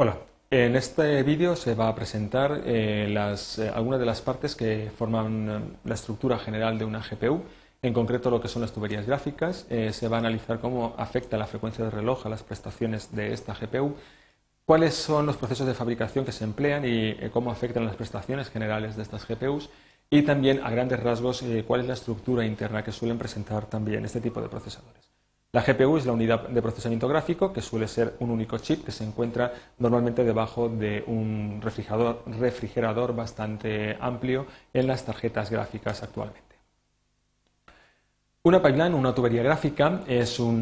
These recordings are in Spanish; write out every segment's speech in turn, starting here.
Hola, en este vídeo se va a presentar eh, eh, algunas de las partes que forman eh, la estructura general de una GPU, en concreto lo que son las tuberías gráficas, se va a analizar cómo afecta la frecuencia de reloj a las prestaciones de esta GPU, cuáles son los procesos de fabricación que se emplean y cómo afectan las prestaciones generales de estas GPUs y también a grandes rasgos cuál es la estructura interna que suelen presentar también este tipo de procesadores. La GPU es la unidad de procesamiento gráfico, que suele ser un único chip que se encuentra normalmente debajo de un refrigerador, bastante amplio en las tarjetas gráficas actualmente. Una pipeline, una tubería gráfica, es un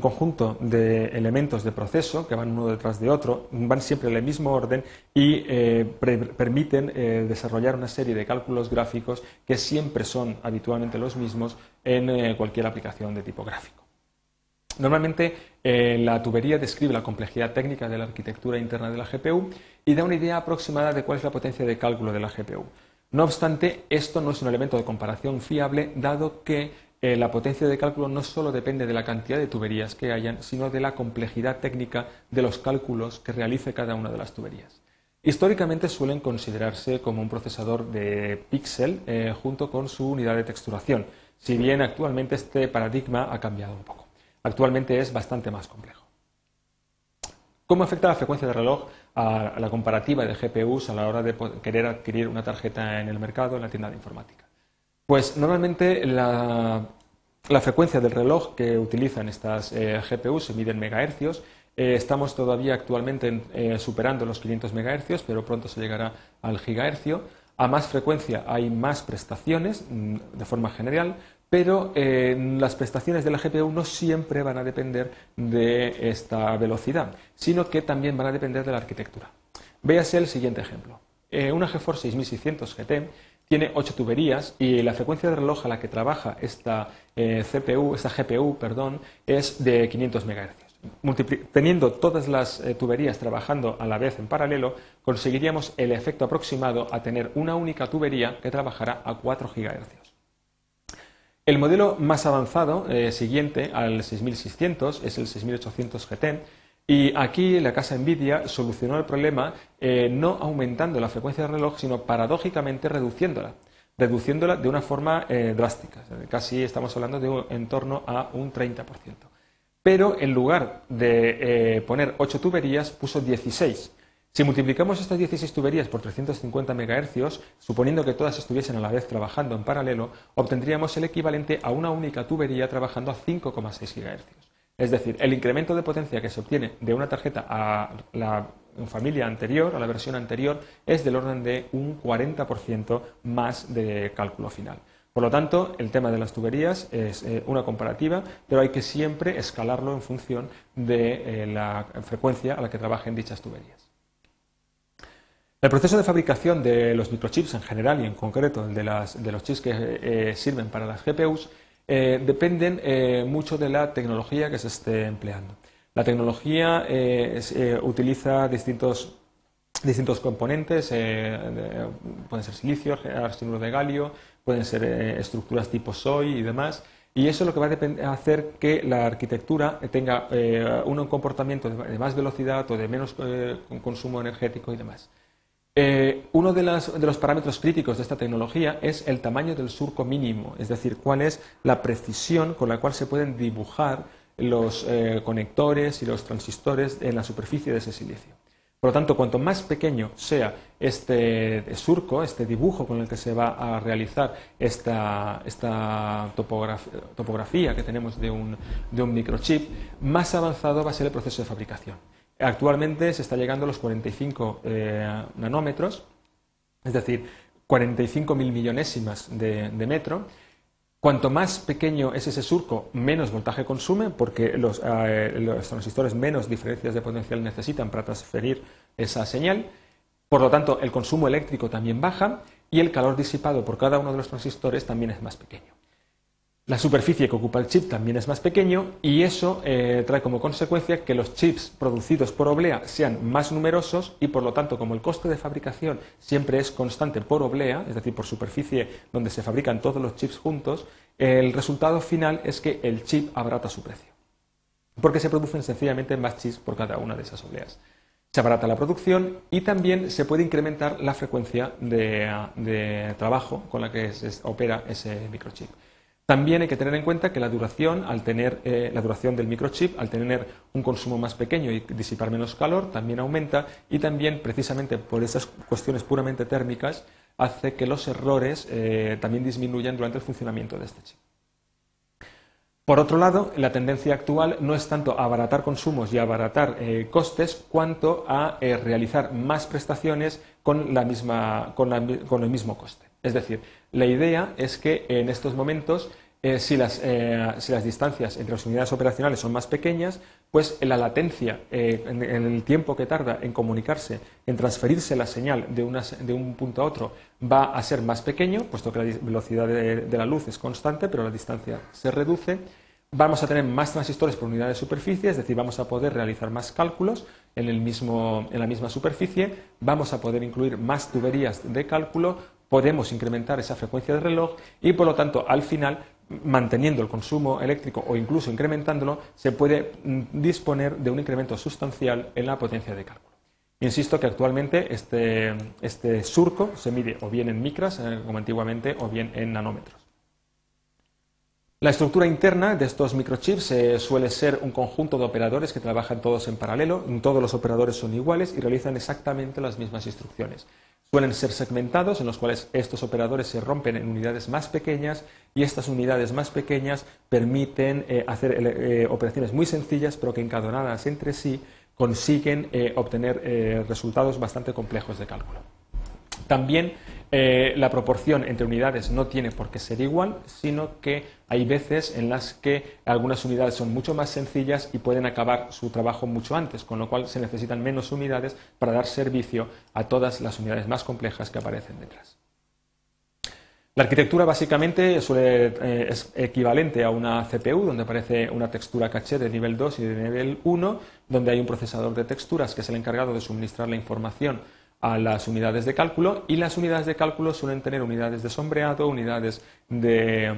conjunto de elementos de proceso que van uno detrás de otro, van siempre en el mismo orden y eh, permiten eh, desarrollar una serie de cálculos gráficos que siempre son habitualmente los mismos en eh, cualquier aplicación de tipo gráfico. Normalmente eh, la tubería describe la complejidad técnica de la arquitectura interna de la GPU y da una idea aproximada de cuál es la potencia de cálculo de la GPU. No obstante, esto no es un elemento de comparación fiable, dado que eh, la potencia de cálculo no solo depende de la cantidad de tuberías que hayan, sino de la complejidad técnica de los cálculos que realice cada una de las tuberías. Históricamente suelen considerarse como un procesador de píxel eh, junto con su unidad de texturación, si bien actualmente este paradigma ha cambiado un poco actualmente es bastante más complejo. ¿Cómo afecta la frecuencia de reloj a la comparativa de GPUs a la hora de querer adquirir una tarjeta en el mercado, en la tienda de informática? Pues normalmente la, frecuencia del reloj que utilizan estas eh, GPUs se mide en megahercios. Eh, estamos todavía actualmente eh, superando los 500 megahercios, pero pronto se llegará al gigahercio. A más frecuencia hay más prestaciones mm, de forma general, pero eh, las prestaciones de la GPU no siempre van a depender de esta velocidad, sino que también van a depender de la arquitectura. Véase el siguiente ejemplo. Eh, una GeForce 6600 GT tiene 8 tuberías y la frecuencia de reloj a la que trabaja esta, eh, CPU, esta GPU perdón, es de 500 MHz. teniendo todas las tuberías trabajando a la vez en paralelo, conseguiríamos el efecto aproximado a tener una única tubería que trabajará a 4 GHz. El modelo más avanzado, eh, siguiente al 6600, es el 6800 GT. Y aquí la casa Nvidia solucionó el problema eh, no aumentando la frecuencia de reloj, sino paradójicamente reduciéndola, reduciéndola de una forma eh, drástica. Casi estamos hablando de un, en torno a un 30%. Pero en lugar de poner 8 tuberías, puso 16 si multiplicamos estas 16 tuberías por 350 MHz, suponiendo que todas estuviesen a la vez trabajando en paralelo, obtendríamos el equivalente a una única tubería trabajando a 5,6 GHz. Es decir, el incremento de potencia que se obtiene de una tarjeta a la familia anterior, a la versión anterior, es del orden de un 40% más de cálculo final. Por lo tanto, el tema de las tuberías es eh, una comparativa, pero hay que siempre escalarlo en función de eh, la frecuencia a la que trabajen dichas tuberías. El proceso de fabricación de los microchips en general y en concreto de, los chips que eh, sirven para las GPUs eh, dependen eh, mucho de la tecnología que se esté empleando. La tecnología utiliza distintos, distintos componentes, pueden ser silicio, arsenuro de galio, pueden ser estructuras tipo SOI y demás. Y eso es lo que va a hacer que la arquitectura tenga un comportamiento de más velocidad o de menos consumo energético y demás. Eh, uno de, los parámetros críticos de esta tecnología es el tamaño del surco mínimo, es decir, cuál es la precisión con la cual se pueden dibujar los eh, conectores y los transistores en la superficie de ese silicio. Por lo tanto, cuanto más pequeño sea este surco, este dibujo con el que se va a realizar esta, topografía, que tenemos de un microchip, más avanzado va a ser el proceso de fabricación. Actualmente se está llegando a los 45 eh, nanómetros, es decir, 45 mil millonésimas de, metro. Cuanto más pequeño es ese surco, menos voltaje consume, porque los, eh, los, transistores menos diferencias de potencial necesitan para transferir esa señal. Por lo tanto, el consumo eléctrico también baja y el calor disipado por cada uno de los transistores también es más pequeño. La superficie que ocupa el chip también es más pequeño y eso eh, trae como consecuencia que los chips producidos por oblea sean más numerosos y por lo tanto como el coste de fabricación siempre es constante por oblea, es decir, por superficie donde se fabrican todos los chips juntos, el resultado final es que el chip abrata su precio. Porque se producen sencillamente más chips por cada una de esas obleas. se abarata la producción y también se puede incrementar la frecuencia de, trabajo con la que se opera ese microchip. También hay que tener en cuenta que la duración, al tener eh, la duración del microchip, al tener un consumo más pequeño y disipar menos calor, también aumenta y también, precisamente por esas cuestiones puramente térmicas, hace que los errores eh, también disminuyan durante el funcionamiento de este chip. Por otro lado, la tendencia actual no es tanto abaratar consumos y abaratar eh, costes, cuanto a realizar más prestaciones con, la misma, con, el mismo coste. Es decir, la idea es que en estos momentos, eh, si, las, si, las, distancias entre las unidades operacionales son más pequeñas, pues la latencia en, el tiempo que tarda en comunicarse, en transferirse la señal de, un punto a otro, va a ser más pequeño, puesto que la velocidad de, la luz es constante, pero la distancia se reduce. Vamos a tener más transistores por unidad de superficie, es decir, vamos a poder realizar más cálculos en la misma superficie, vamos a poder incluir más tuberías de cálculo, podemos incrementar esa frecuencia de reloj y, por lo tanto, al final manteniendo el consumo eléctrico o incluso incrementándolo, se puede mm, disponer de un incremento sustancial en la potencia de cálculo. Insisto que actualmente este, este, surco se mide o bien en micras, eh, como antiguamente, o bien en nanómetros. La estructura interna de estos microchips eh, suele ser un conjunto de operadores que trabajan todos en paralelo, todos los operadores son iguales y realizan exactamente las mismas instrucciones. Suelen ser segmentados en los cuales estos operadores se rompen en unidades más pequeñas y estas unidades más pequeñas permiten eh, hacer operaciones muy sencillas pero que encadenadas entre sí consiguen eh, obtener eh, resultados bastante complejos de cálculo. También eh, la proporción entre unidades no tiene por qué ser igual, sino que hay veces en las que algunas unidades son mucho más sencillas y pueden acabar su trabajo mucho antes, con lo cual se necesitan menos unidades para dar servicio a todas las unidades más complejas que aparecen detrás. La arquitectura básicamente eh, es equivalente a una CPU, donde aparece una textura caché de nivel 2 y de nivel 1, donde hay un procesador de texturas que es el encargado de suministrar la información a las unidades de cálculo y las unidades de cálculo suelen tener unidades de sombreado, unidades de,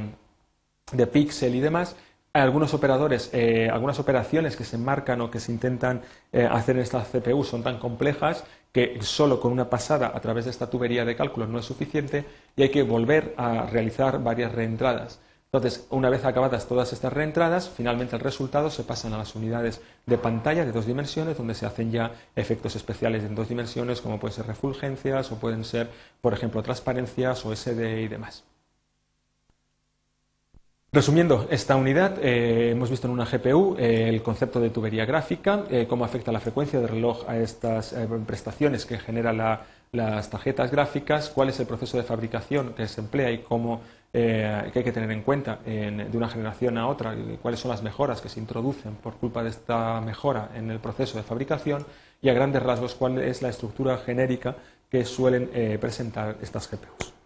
de píxel y demás algunos operadores, eh, algunas operaciones que se marcan o que se intentan eh, hacer en esta CPU son tan complejas que solo con una pasada a través de esta tubería de cálculo no es suficiente y hay que volver a realizar varias reentradas. Entonces, una vez acabadas todas estas reentradas, finalmente el resultado se pasan a las unidades de pantalla de dos dimensiones, donde se hacen ya efectos especiales en dos dimensiones, como pueden ser refulgencias o pueden ser, por ejemplo, transparencias o SD y demás. Resumiendo esta unidad, eh, hemos visto en una GPU eh, el concepto de tubería gráfica, eh, cómo afecta la frecuencia de reloj a estas prestaciones que generan las tarjetas gráficas, cuál es el proceso de fabricación que se emplea y cómo que hay que tener en cuenta de una generación a otra, y cuáles son las mejoras que se introducen por culpa de esta mejora en el proceso de fabricación y a grandes rasgos cuál es la estructura genérica que suelen presentar estas GPUs.